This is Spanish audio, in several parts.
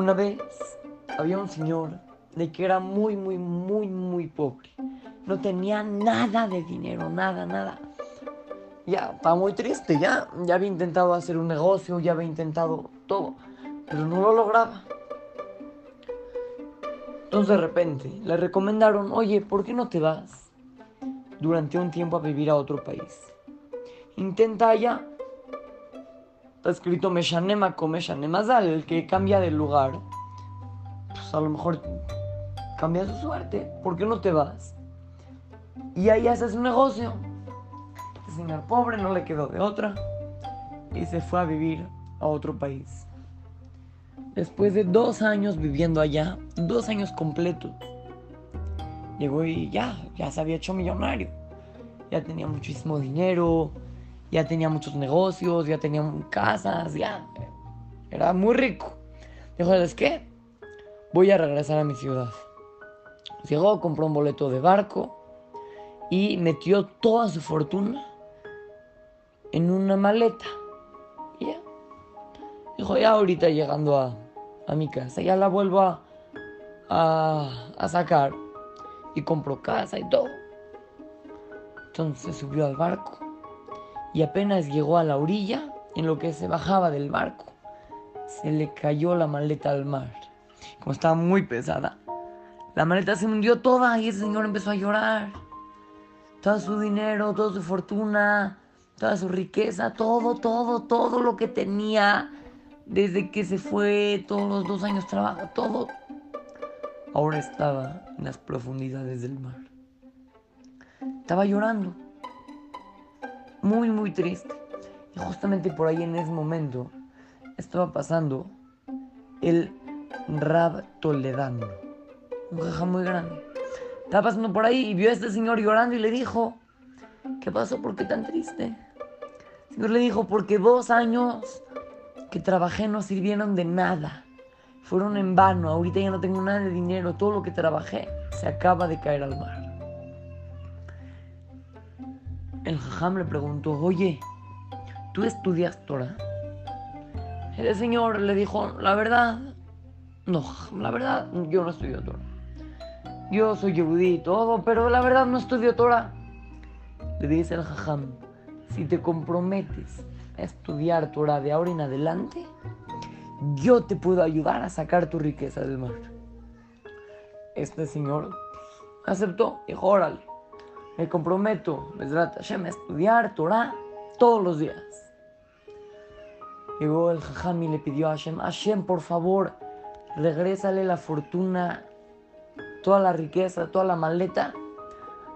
Una vez había un señor de que era muy, muy, muy, muy pobre. No tenía nada de dinero, nada, nada. Ya, estaba muy triste, ya. Ya había intentado hacer un negocio, ya había intentado todo, pero no lo lograba. Entonces de repente le recomendaron, oye, ¿por qué no te vas durante un tiempo a vivir a otro país? Intenta allá. Está escrito Meshanema con Meshanemazal, el que cambia de lugar. Pues a lo mejor cambia su suerte. ¿Por qué no te vas? Y ahí haces un negocio. El señor pobre no le quedó de otra. Y se fue a vivir a otro país. Después de dos años viviendo allá, dos años completos, llegó y ya, ya se había hecho millonario. Ya tenía muchísimo dinero, ya tenía muchos negocios, ya tenía casas, ya era muy rico. Dijo, ¿sabes qué? Voy a regresar a mi ciudad. Llegó, compró un boleto de barco y metió toda su fortuna en una maleta. Y. Dijo, ya ahorita llegando a, a mi casa, ya la vuelvo a, a, a sacar. Y compró casa y todo. Entonces subió al barco y apenas llegó a la orilla, en lo que se bajaba del barco, se le cayó la maleta al mar. Como estaba muy pesada, la maleta se hundió toda y el señor empezó a llorar. Todo su dinero, toda su fortuna, toda su riqueza, todo, todo, todo lo que tenía desde que se fue, todos los dos años de todo, ahora estaba en las profundidades del mar. Estaba llorando, muy, muy triste. Y justamente por ahí en ese momento estaba pasando el Rab Toledano, un jaja muy grande. Estaba pasando por ahí y vio a este señor llorando y le dijo, ¿qué pasó? ¿Por qué tan triste? El señor le dijo, porque dos años que trabajé no sirvieron de nada. Fueron en vano, ahorita ya no tengo nada de dinero, todo lo que trabajé se acaba de caer al mar. El jajam le preguntó, oye, ¿tú estudias Torah? El señor le dijo, la verdad, no, la verdad, yo no estudio Torah. Yo soy yehudí y todo, pero la verdad no estudio Torah. Le dice el jajam, si te comprometes a estudiar Torah de ahora en adelante, yo te puedo ayudar a sacar tu riqueza del mar. Este señor aceptó, dijo, órale, me comprometo, Besrat Hashem, a estudiar Torah todos los días. Llegó el jajam y le pidió a Hashem, Hashem, por favor, regrésale la fortuna, toda la riqueza, toda la maleta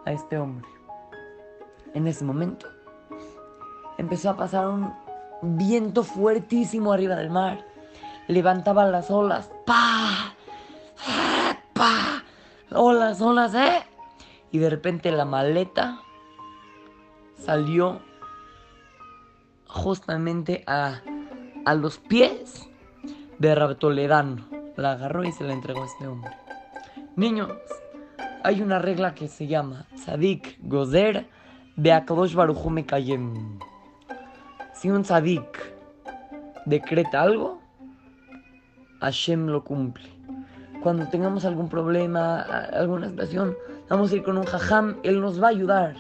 a este hombre. En ese momento empezó a pasar un viento fuertísimo arriba del mar. Levantaban las olas. ¡Pa! ¡Pa! Olas, olas, ¿eh? Y de repente la maleta salió justamente a, a los pies de Rabtoledano. La agarró y se la entregó a este hombre. Niños, hay una regla que se llama Sadik Gozer Beakadosh Baruchu Mekayem. Si un Sadik decreta algo, Hashem lo cumple. Cuando tengamos algún problema, alguna situación, vamos a ir con un jajam, él nos va a ayudar.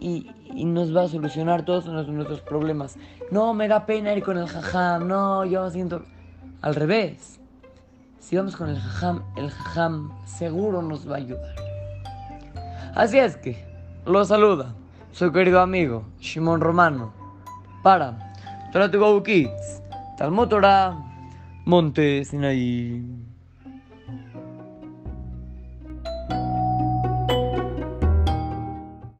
Y, nos va a solucionar todos nuestros problemas. No, me da pena ir con el jajam, no, yo siento... Al revés, si vamos con el jajam, el jajam seguro nos va a ayudar. Así es que, lo saluda su querido amigo Shimon Romano para Torah to Go Kids, Talmud Torah, Monte Sinaí.